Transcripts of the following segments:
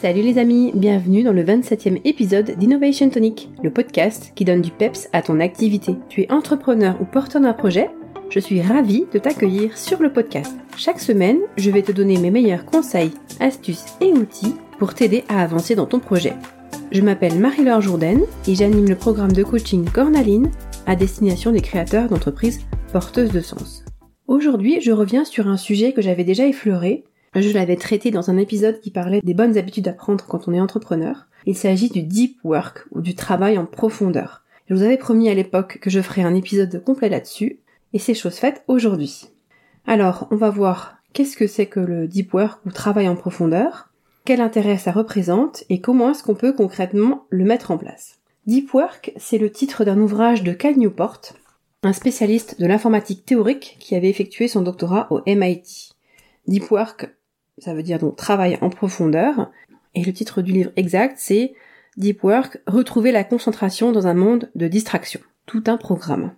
Salut les amis, bienvenue dans le 27e épisode d'Innovation Tonic, le podcast qui donne du peps à ton activité. Tu es entrepreneur ou porteur d'un projet? Je suis ravie de t'accueillir sur le podcast. Chaque semaine, je vais te donner mes meilleurs conseils, astuces et outils pour t'aider à avancer dans ton projet. Je m'appelle Marie-Laure Jourdain et j'anime le programme de coaching Cornaline à destination des créateurs d'entreprises porteuses de sens. Aujourd'hui, je reviens sur un sujet que j'avais déjà effleuré, je l'avais traité dans un épisode qui parlait des bonnes habitudes à prendre quand on est entrepreneur. Il s'agit du deep work ou du travail en profondeur. Je vous avais promis à l'époque que je ferais un épisode complet là-dessus, et c'est chose faite aujourd'hui. Alors, on va voir qu'est-ce que c'est que le deep work ou travail en profondeur, quel intérêt ça représente, et comment est-ce qu'on peut concrètement le mettre en place. Deep Work, c'est le titre d'un ouvrage de Cal Newport, un spécialiste de l'informatique théorique qui avait effectué son doctorat au MIT. Deep Work ça veut dire donc travail en profondeur. Et le titre du livre exact, c'est Deep Work, retrouver la concentration dans un monde de distraction. Tout un programme.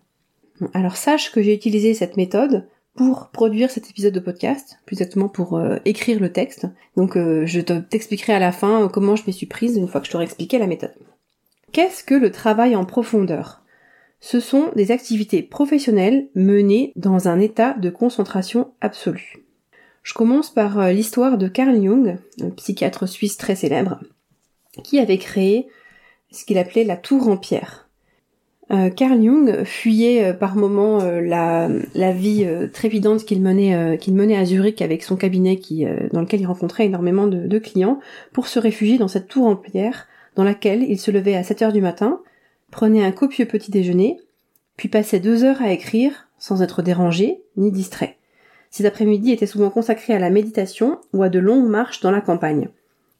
Alors sache que j'ai utilisé cette méthode pour produire cet épisode de podcast, plus exactement pour euh, écrire le texte. Donc euh, je t'expliquerai à la fin euh, comment je m'y suis prise une fois que je t'aurai expliqué la méthode. Qu'est-ce que le travail en profondeur? Ce sont des activités professionnelles menées dans un état de concentration absolue. Je commence par euh, l'histoire de Carl Jung, un psychiatre suisse très célèbre, qui avait créé ce qu'il appelait la tour en pierre. Euh, Carl Jung fuyait euh, par moments la, vie trépidante qu'il qu'il menait à Zurich avec son cabinet dans lequel il rencontrait énormément de, de, clients, pour se réfugier dans cette tour en pierre dans laquelle il se levait à 7 heures du matin, prenait un copieux petit déjeuner, puis passait deux heures à écrire sans être dérangé ni distrait. Ces après-midi étaient souvent consacrés à la méditation ou à de longues marches dans la campagne.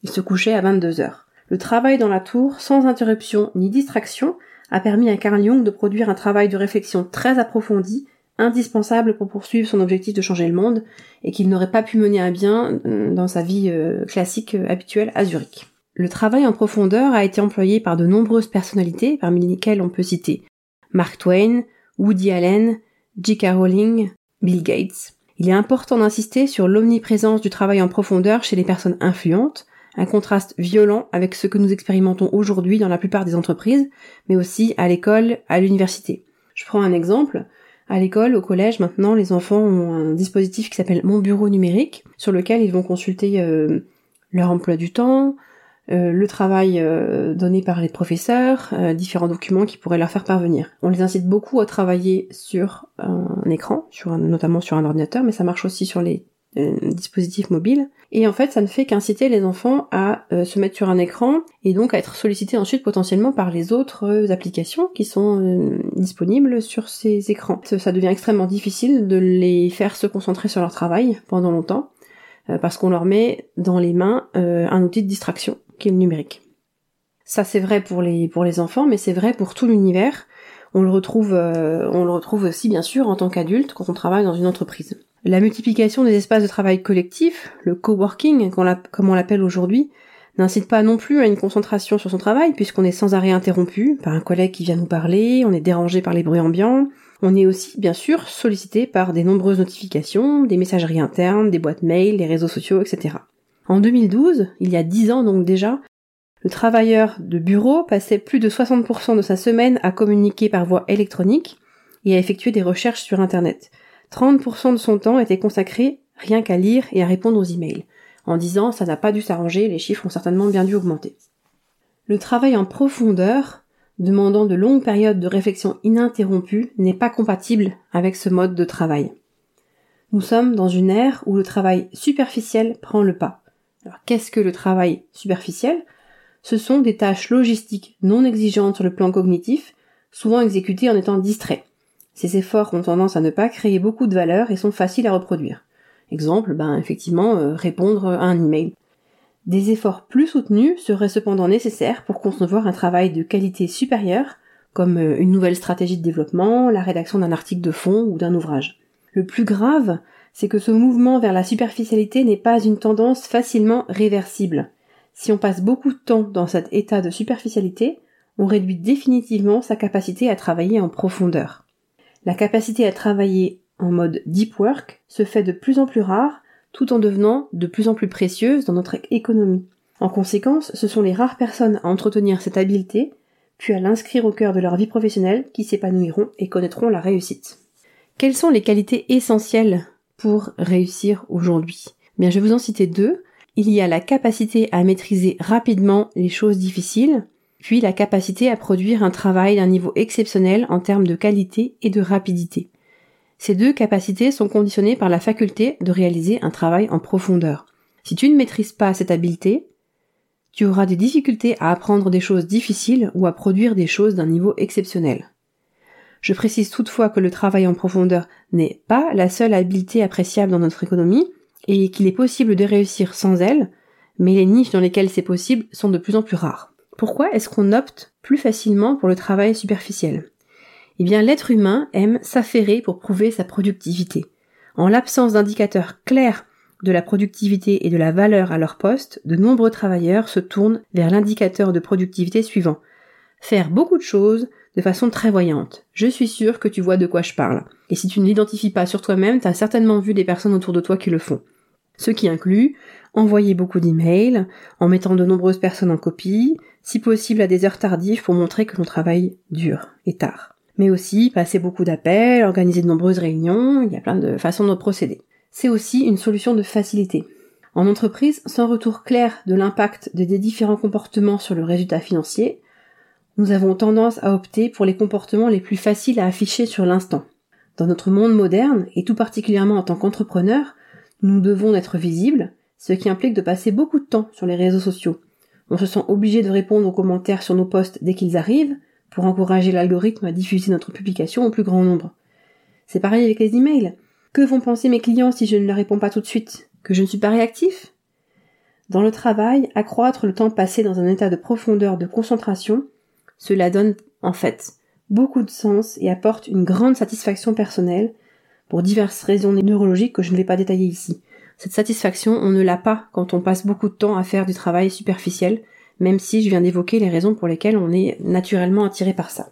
Il se couchait à 22 heures. Le travail dans la tour, sans interruption ni distraction, a permis à Carl Jung de produire un travail de réflexion très approfondi, indispensable pour poursuivre son objectif de changer le monde, et qu'il n'aurait pas pu mener à bien euh, dans sa vie euh, classique euh, habituelle à Zurich. Le travail en profondeur a été employé par de nombreuses personnalités, parmi lesquelles on peut citer Mark Twain, Woody Allen, J.K. Rowling, Bill Gates. Il est important d'insister sur l'omniprésence du travail en profondeur chez les personnes influentes, un contraste violent avec ce que nous expérimentons aujourd'hui dans la plupart des entreprises, mais aussi à l'école, à l'université. Je prends un exemple. À l'école, au collège, maintenant, les enfants ont un dispositif qui s'appelle Mon Bureau numérique, sur lequel ils vont consulter euh, leur emploi du temps, euh, le travail euh, donné par les professeurs, euh, différents documents qui pourraient leur faire parvenir. On les incite beaucoup à travailler sur un écran, sur notamment sur un ordinateur, mais ça marche aussi sur les dispositifs mobiles. Et en fait, ça ne fait qu'inciter les enfants à se mettre sur un écran et donc à être sollicités ensuite potentiellement par les autres applications qui sont disponibles sur ces écrans. Ça devient extrêmement difficile de les faire se concentrer sur leur travail pendant longtemps parce qu'on leur met dans les mains un outil de distraction le numérique. Ça c'est vrai pour les enfants, mais c'est vrai pour tout l'univers. On le retrouve euh, on le retrouve aussi bien sûr en tant qu'adulte quand on travaille dans une entreprise. La multiplication des espaces de travail collectifs, le coworking comme on l'appelle aujourd'hui, n'incite pas non plus à une concentration sur son travail puisqu'on est sans arrêt interrompu par un collègue qui vient nous parler, on est dérangé par les bruits ambiants, on est aussi bien sûr sollicité par des nombreuses notifications, des messageries internes, des boîtes mail, les réseaux sociaux, etc. En 2012, il y a 10 ans donc déjà, le travailleur de bureau passait plus de 60% de sa semaine à communiquer par voie électronique et à effectuer des recherches sur Internet. 30% de son temps était consacré rien qu'à lire et à répondre aux emails. En 10 ans, ça n'a pas dû s'arranger, les chiffres ont certainement bien dû augmenter. Le travail en profondeur, demandant de longues périodes de réflexion ininterrompue, n'est pas compatible avec ce mode de travail. Nous sommes dans une ère où le travail superficiel prend le pas. Alors qu'est-ce que le travail superficiel? Ce sont des tâches logistiques non exigeantes sur le plan cognitif, souvent exécutées en étant distraits. Ces efforts ont tendance à ne pas créer beaucoup de valeur et sont faciles à reproduire. Exemple, ben effectivement, euh, répondre à un email. Des efforts plus soutenus seraient cependant nécessaires pour concevoir un travail de qualité supérieure, comme euh, une nouvelle stratégie de développement, la rédaction d'un article de fond ou d'un ouvrage. Le plus grave, c'est que ce mouvement vers la superficialité n'est pas une tendance facilement réversible. Si on passe beaucoup de temps dans cet état de superficialité, on réduit définitivement sa capacité à travailler en profondeur. La capacité à travailler en mode deep work se fait de plus en plus rare tout en devenant de plus en plus précieuse dans notre économie. En conséquence, ce sont les rares personnes à entretenir cette habileté, puis à l'inscrire au cœur de leur vie professionnelle, qui s'épanouiront et connaîtront la réussite. Quelles sont les qualités essentielles pour réussir aujourd'hui Bien, je vais vous en citer deux. Il y a la capacité à maîtriser rapidement les choses difficiles, puis la capacité à produire un travail d'un niveau exceptionnel en termes de qualité et de rapidité. Ces deux capacités sont conditionnées par la faculté de réaliser un travail en profondeur. Si tu ne maîtrises pas cette habileté, tu auras des difficultés à apprendre des choses difficiles ou à produire des choses d'un niveau exceptionnel. Je précise toutefois que le travail en profondeur n'est pas la seule habileté appréciable dans notre économie et qu'il est possible de réussir sans elle, mais les niches dans lesquelles c'est possible sont de plus en plus rares. Pourquoi est-ce qu'on opte plus facilement pour le travail superficiel? Eh bien, l'être humain aime s'affairer pour prouver sa productivité. En l'absence d'indicateurs clairs de la productivité et de la valeur à leur poste, de nombreux travailleurs se tournent vers l'indicateur de productivité suivant. Faire beaucoup de choses de façon très voyante. Je suis sûre que tu vois de quoi je parle. Et si tu ne l'identifies pas sur toi-même, tu as certainement vu des personnes autour de toi qui le font. Ce qui inclut envoyer beaucoup d'emails, en mettant de nombreuses personnes en copie, si possible à des heures tardives pour montrer que l'on travaille dur et tard. Mais aussi passer beaucoup d'appels, organiser de nombreuses réunions, il y a plein de façons de procéder. C'est aussi une solution de facilité. En entreprise, sans retour clair de l'impact des différents comportements sur le résultat financier, nous avons tendance à opter pour les comportements les plus faciles à afficher sur l'instant. Dans notre monde moderne, et tout particulièrement en tant qu'entrepreneur, nous devons être visibles, ce qui implique de passer beaucoup de temps sur les réseaux sociaux. On se sent obligé de répondre aux commentaires sur nos posts dès qu'ils arrivent, pour encourager l'algorithme à diffuser notre publication au plus grand nombre. C'est pareil avec les emails. Que vont penser mes clients si je ne leur réponds pas tout de suite? Que je ne suis pas réactif? Dans le travail, accroître le temps passé dans un état de profondeur de concentration, cela donne en fait beaucoup de sens et apporte une grande satisfaction personnelle pour diverses raisons neurologiques que je ne vais pas détailler ici. Cette satisfaction, on ne l'a pas quand on passe beaucoup de temps à faire du travail superficiel, même si je viens d'évoquer les raisons pour lesquelles on est naturellement attiré par ça.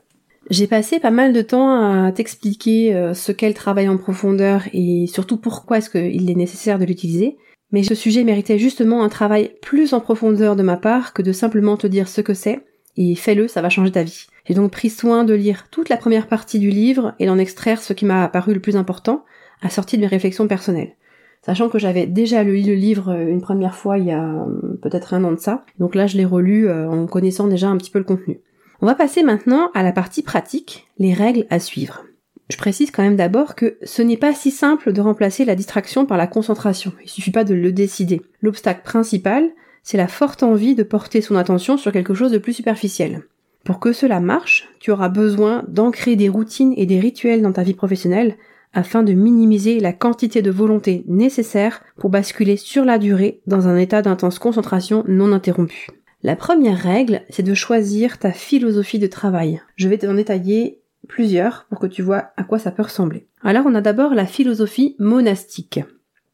J'ai passé pas mal de temps à t'expliquer euh, ce qu'est le travail en profondeur et surtout pourquoi est-ce qu'il est nécessaire de l'utiliser. Mais ce sujet méritait justement un travail plus en profondeur de ma part que de simplement te dire ce que c'est et fais-le, ça va changer ta vie. J'ai donc pris soin de lire toute la première partie du livre et d'en extraire ce qui m'a apparu le plus important, assorti de mes réflexions personnelles. Sachant que j'avais déjà lu le livre euh, une première fois il y a euh, peut-être un an de ça, donc là je l'ai relu en connaissant déjà un petit peu le contenu. On va passer maintenant à la partie pratique, les règles à suivre. Je précise quand même d'abord que ce n'est pas si simple de remplacer la distraction par la concentration. Il suffit pas de le décider. L'obstacle principal, c'est la forte envie de porter son attention sur quelque chose de plus superficiel. Pour que cela marche, tu auras besoin d'ancrer des routines et des rituels dans ta vie professionnelle afin de minimiser la quantité de volonté nécessaire pour basculer sur la durée dans un état d'intense concentration non interrompue. La première règle, c'est de choisir ta philosophie de travail. Je vais t'en détailler plusieurs pour que tu vois à quoi ça peut ressembler. Alors on a d'abord la philosophie monastique.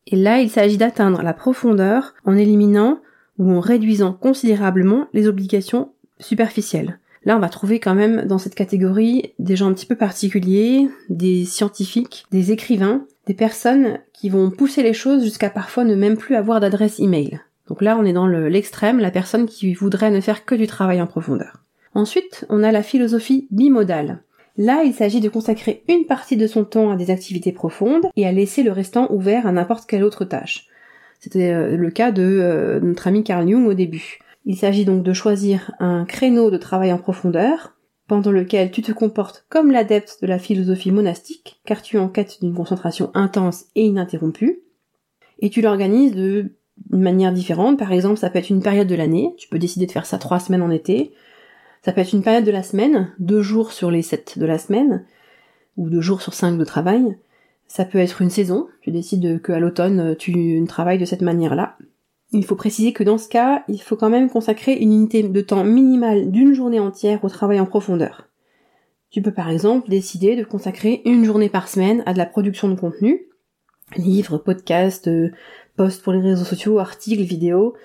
Et là, il s'agit d'atteindre la profondeur en éliminant ou en réduisant considérablement les obligations superficielles. Là, on va trouver quand même dans cette catégorie des gens un petit peu particuliers, des scientifiques, des écrivains, des personnes qui vont pousser les choses jusqu'à parfois ne même plus avoir d'adresse email. Donc là, on est dans l'extrême, la personne qui voudrait ne faire que du travail en profondeur. Ensuite, on a la philosophie bimodale. Là, il s'agit de consacrer une partie de son temps à des activités profondes et à laisser le restant ouvert à n'importe quelle autre tâche. C'était euh, le cas de euh, notre ami Carl Jung au début. Il s'agit donc de choisir un créneau de travail en profondeur, pendant lequel tu te comportes comme l'adepte de la philosophie monastique, car tu es en quête d'une concentration intense et ininterrompue, et tu l'organises de manière différente. Par exemple, ça peut être une période de l'année. Tu peux décider de faire ça trois semaines en été. Ça peut être une période de la semaine, deux jours sur les sept de la semaine, ou deux jours sur cinq de travail. Ça peut être une saison. Tu décides que à l'automne, tu travailles de cette manière-là. Il faut préciser que dans ce cas, il faut quand même consacrer une unité de temps minimale d'une journée entière au travail en profondeur. Tu peux par exemple décider de consacrer une journée par semaine à de la production de contenu, livres, podcasts, posts pour les réseaux sociaux, articles, vidéos,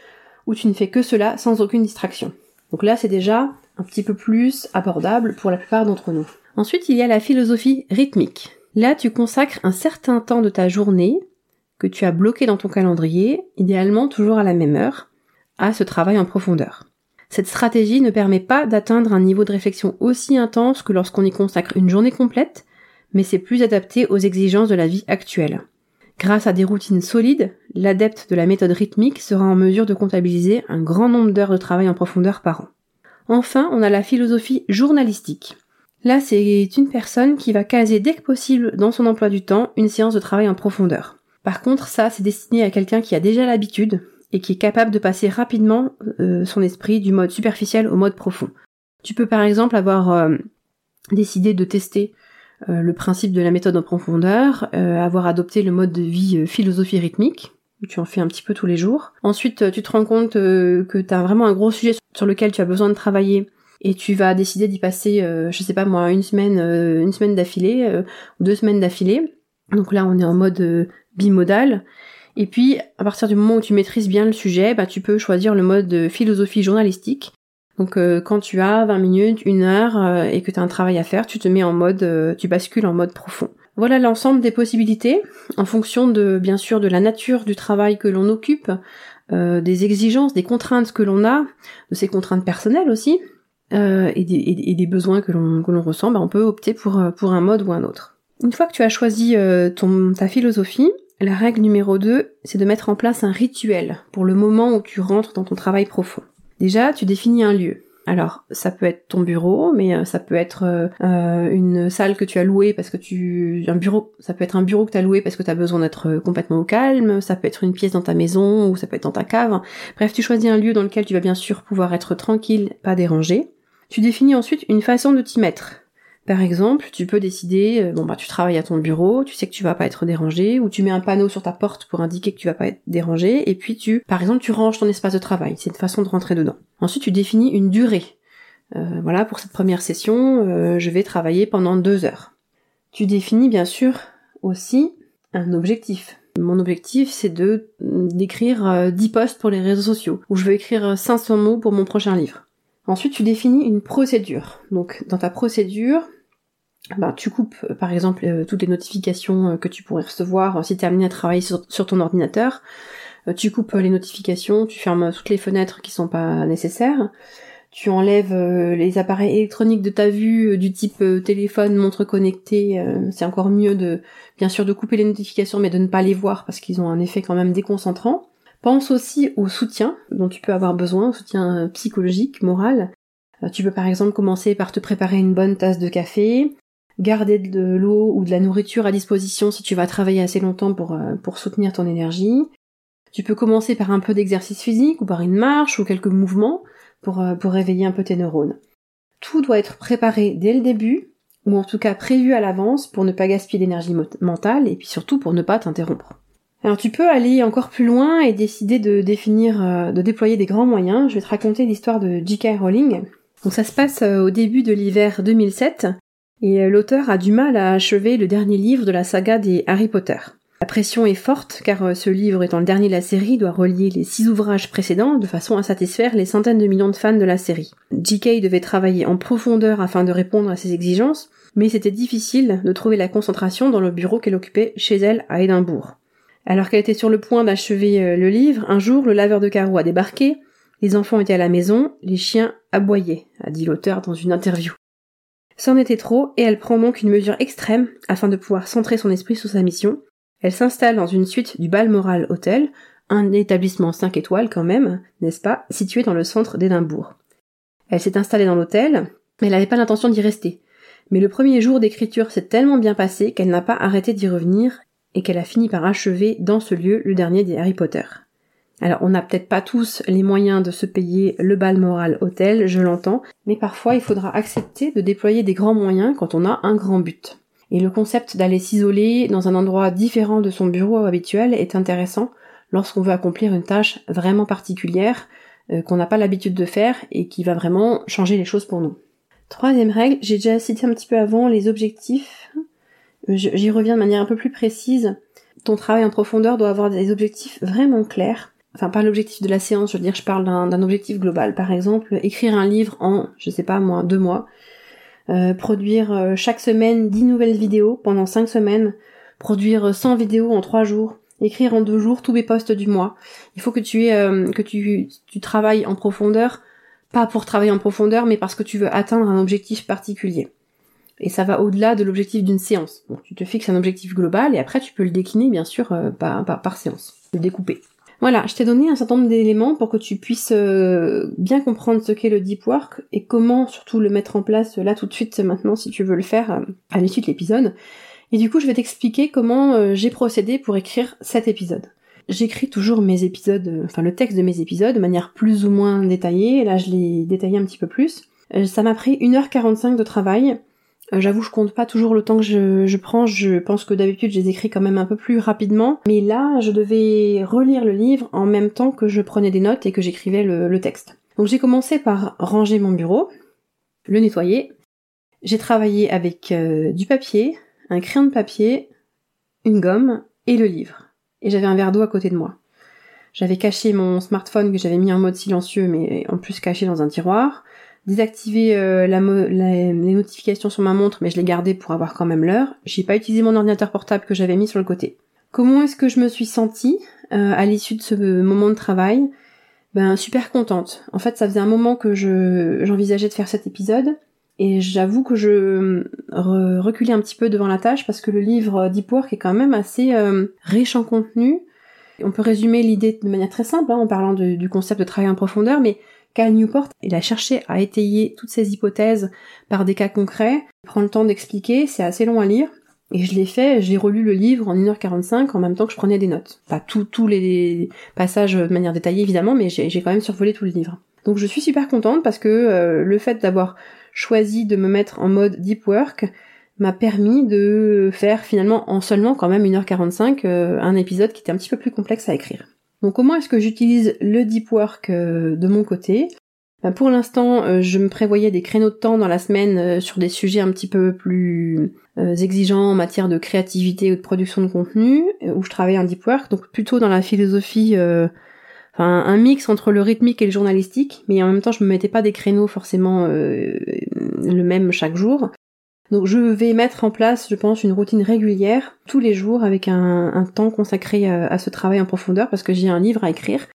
où tu ne fais que cela sans aucune distraction. Donc là, c'est déjà un petit peu plus abordable pour la plupart d'entre nous. Ensuite, il y a la philosophie rythmique. Là, tu consacres un certain temps de ta journée que tu as bloqué dans ton calendrier, idéalement toujours à la même heure, à ce travail en profondeur. Cette stratégie ne permet pas d'atteindre un niveau de réflexion aussi intense que lorsqu'on y consacre une journée complète, mais c'est plus adapté aux exigences de la vie actuelle. Grâce à des routines solides, l'adepte de la méthode rythmique sera en mesure de comptabiliser un grand nombre d'heures de travail en profondeur par an. Enfin, on a la philosophie journalistique. Là, c'est une personne qui va caser dès que possible dans son emploi du temps une séance de travail en profondeur. Par contre, ça, c'est destiné à quelqu'un qui a déjà l'habitude et qui est capable de passer rapidement euh, son esprit du mode superficiel au mode profond. Tu peux par exemple avoir euh, décidé de tester euh, le principe de la méthode en profondeur, avoir adopté le mode de vie philosophie rythmique, tu en fais un petit peu tous les jours. Ensuite, tu te rends compte que tu as vraiment un gros sujet sur lequel tu as besoin de travailler et tu vas décider d'y passer, je sais pas moi, une semaine, une semaine d'affilée, ou deux semaines d'affilée. Donc là, on est en mode bimodal. Et puis, à partir du moment où tu maîtrises bien le sujet, bah, tu peux choisir le mode de philosophie journalistique. Donc, euh, quand tu as 20 minutes, une heure euh, et que tu as un travail à faire, tu te mets en mode, euh, tu bascules en mode profond. Voilà l'ensemble des possibilités, en fonction de, bien sûr, de la nature du travail que l'on occupe, des exigences, des contraintes que l'on a, de ses contraintes personnelles aussi, et des, des, besoins que l'on, ressent, bah, on peut opter pour, pour un mode ou un autre. Une fois que tu as choisi ton, ta philosophie, la règle numéro 2, c'est de mettre en place un rituel pour le moment où tu rentres dans ton travail profond. Déjà, tu définis un lieu. Alors, ça peut être ton bureau, mais euh, ça peut être euh, euh, une salle que tu as louée parce que tu un bureau, ça peut être un bureau que tu as loué parce que tu as besoin d'être complètement au calme, ça peut être une pièce dans ta maison ou ça peut être dans ta cave. Bref, tu choisis un lieu dans lequel tu vas bien sûr pouvoir être tranquille, pas dérangé. Tu définis ensuite une façon de t'y mettre. Par exemple, tu peux décider, euh, bon bah tu travailles à ton bureau, tu sais que tu vas pas être dérangé, ou tu mets un panneau sur ta porte pour indiquer que tu vas pas être dérangé, et puis tu, par exemple, tu ranges ton espace de travail. C'est une façon de rentrer dedans. Ensuite, tu définis une durée. Euh, voilà, pour cette première session, euh, je vais travailler pendant deux heures. Tu définis bien sûr aussi un objectif. Mon objectif, c'est de d'écrire 10 posts pour les réseaux sociaux, ou je veux écrire 500 mots pour mon prochain livre. Ensuite, tu définis une procédure. Donc, dans ta procédure, ben, tu coupes euh, par exemple euh, toutes les notifications euh, que tu pourrais recevoir si tu es amené à travailler sur, ton ordinateur. tu coupes les notifications, tu fermes toutes les fenêtres qui sont pas nécessaires. Tu enlèves les appareils électroniques de ta vue du type téléphone, montre connectée. c'est encore mieux de, bien sûr, de couper les notifications, mais de ne pas les voir parce qu'ils ont un effet quand même déconcentrant. Pense aussi au soutien dont tu peux avoir besoin, soutien psychologique, moral. Tu peux par exemple commencer par te préparer une bonne tasse de café, garder de l'eau ou de la nourriture à disposition si tu vas travailler assez longtemps pour, euh, pour soutenir ton énergie. Tu peux commencer par un peu d'exercice physique ou par une marche ou quelques mouvements pour, euh, pour réveiller un peu tes neurones. Tout doit être préparé dès le début, ou en tout cas prévu à l'avance pour ne pas gaspiller d'énergie mentale et puis surtout pour ne pas t'interrompre. Alors tu peux aller encore plus loin et décider de définir, euh, de déployer des grands moyens. Je vais te raconter l'histoire de J.K. Rowling. Donc ça se passe au début de l'hiver 2007 et euh, l'auteur a du mal à achever le dernier livre de la saga des Harry Potter. La pression est forte car euh, ce livre étant le dernier de la série doit relier les six ouvrages précédents de façon à satisfaire les centaines de millions de fans de la série. J.K. devait travailler en profondeur afin de répondre à ces exigences, mais c'était difficile de trouver la concentration dans le bureau qu'elle occupait chez elle à Édimbourg. Alors qu'elle était sur le point d'achever euh, le livre, un jour le laveur de carreaux a débarqué, les enfants étaient à la maison, les chiens aboyaient, a dit l'auteur dans une interview. C'en était trop, et elle prend donc une mesure extrême afin de pouvoir centrer son esprit sur sa mission. Elle s'installe dans une suite du Balmoral Hotel, un établissement 5 étoiles quand même, n'est-ce pas, situé dans le centre d'Édimbourg. Elle s'est installée dans l'hôtel, mais elle n'avait pas l'intention d'y rester. Mais le premier jour d'écriture s'est tellement bien passé qu'elle n'a pas arrêté d'y revenir et qu'elle a fini par achever dans ce lieu le dernier des Harry Potter. Alors on n'a peut-être pas tous les moyens de se payer le bal moral hôtel, je l'entends, mais parfois il faudra accepter de déployer des grands moyens quand on a un grand but. Et le concept d'aller s'isoler dans un endroit différent de son bureau habituel est intéressant lorsqu'on veut accomplir une tâche vraiment particulière euh, qu'on n'a pas l'habitude de faire et qui va vraiment changer les choses pour nous. Troisième règle, j'ai déjà cité un petit peu avant les objectifs. Euh, j'y reviens de manière un peu plus précise. Ton travail en profondeur doit avoir des objectifs vraiment clairs enfin pas l'objectif de la séance, je veux dire, je parle d'un objectif global. Par exemple, écrire un livre en, je sais pas moi, deux mois, euh, produire euh, chaque semaine dix nouvelles vidéos pendant cinq semaines, produire 100 vidéos en trois jours, écrire en deux jours tous mes postes du mois. Il faut que tu aies, que tu travailles en profondeur, pas pour travailler en profondeur, mais parce que tu veux atteindre un objectif particulier. Et ça va au-delà de l'objectif d'une séance. Bon, tu te fixes un objectif global et après tu peux le décliner bien sûr euh, par, séance, le découper. Voilà, je t'ai donné un certain nombre d'éléments pour que tu puisses euh, bien comprendre ce qu'est le deep work et comment surtout le mettre en place là tout de suite maintenant si tu veux le faire à l'issue de l'épisode. Et du coup, je vais t'expliquer comment euh, j'ai procédé pour écrire cet épisode. J'écris toujours mes épisodes, euh, enfin le texte de mes épisodes de manière plus ou moins détaillée. Là, je l'ai détaillé un petit peu plus. Euh, ça m'a pris 1h45 de travail. J'avoue, je compte pas toujours le temps que je, prends. Je pense que d'habitude, je les écris quand même un peu plus rapidement. Mais là, je devais relire le livre en même temps que je prenais des notes et que j'écrivais le, texte. Donc j'ai commencé par ranger mon bureau, le nettoyer. J'ai travaillé avec du papier, un crayon de papier, une gomme et le livre. Et j'avais un verre d'eau à côté de moi. J'avais caché mon smartphone que j'avais mis en mode silencieux mais en plus caché dans un tiroir, désactivé euh, la les notifications sur ma montre mais je l'ai gardé pour avoir quand même l'heure. J'ai pas utilisé mon ordinateur portable que j'avais mis sur le côté. Comment est-ce que je me suis sentie euh, à l'issue de ce moment de travail? Ben super contente. En fait, ça faisait un moment que je j'envisageais de faire cet épisode et j'avoue que je reculais un petit peu devant la tâche parce que le livre Deep Work est quand même assez euh, riche en contenu. On peut résumer l'idée de manière très simple hein, en parlant du concept de travail en profondeur, mais Cal Newport, il a cherché à étayer toutes ces hypothèses par des cas concrets, il prend le temps d'expliquer, c'est assez long à lire, et je l'ai fait, j'ai relu le livre en 1h45 en même temps que je prenais des notes. Pas tous les passages de manière détaillée évidemment, mais j'ai quand même survolé tout le livre. Donc je suis super contente parce que euh, le fait d'avoir choisi de me mettre en mode deep work m'a permis de faire finalement en seulement quand même 1h45 euh, un épisode qui était un petit peu plus complexe à écrire. Donc comment est-ce que j'utilise le deep work euh, de mon côté? Ben, Pour l'instant, euh, je me prévoyais des créneaux de temps dans la semaine sur des sujets un petit peu plus exigeants en matière de créativité ou de production de contenu, où je travaille en deep work, donc plutôt dans la philosophie enfin un mix entre le rythmique et le journalistique, mais en même temps je me mettais pas des créneaux forcément euh, le même chaque jour. Donc je vais mettre en place, je pense, une routine régulière tous les jours avec un, temps consacré à, ce travail en profondeur parce que j'ai un livre à écrire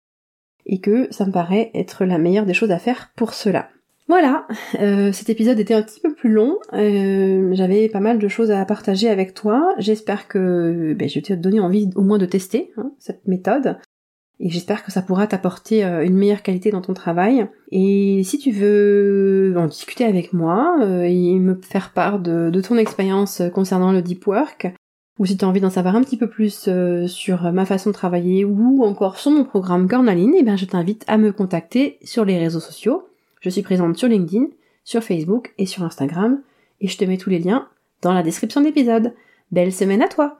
et que ça me paraît être la meilleure des choses à faire pour cela. Voilà, euh, cet épisode était un petit peu plus long. Euh, j'avais pas mal de choses à partager avec toi. J'espère que ben, je vais te donner envie au moins de tester hein, cette méthode et j'espère que ça pourra t'apporter euh, une meilleure qualité dans ton travail. Et si tu veux en discuter avec moi euh, et me faire part de, ton expérience concernant le deep work, ou si tu as envie d'en savoir un petit peu plus euh, sur ma façon de travailler ou encore sur mon programme Cornaline, eh bien je t'invite à me contacter sur les réseaux sociaux. Je suis présente sur LinkedIn, sur Facebook et sur Instagram, et je te mets tous les liens dans la description de l'épisode. Belle semaine à toi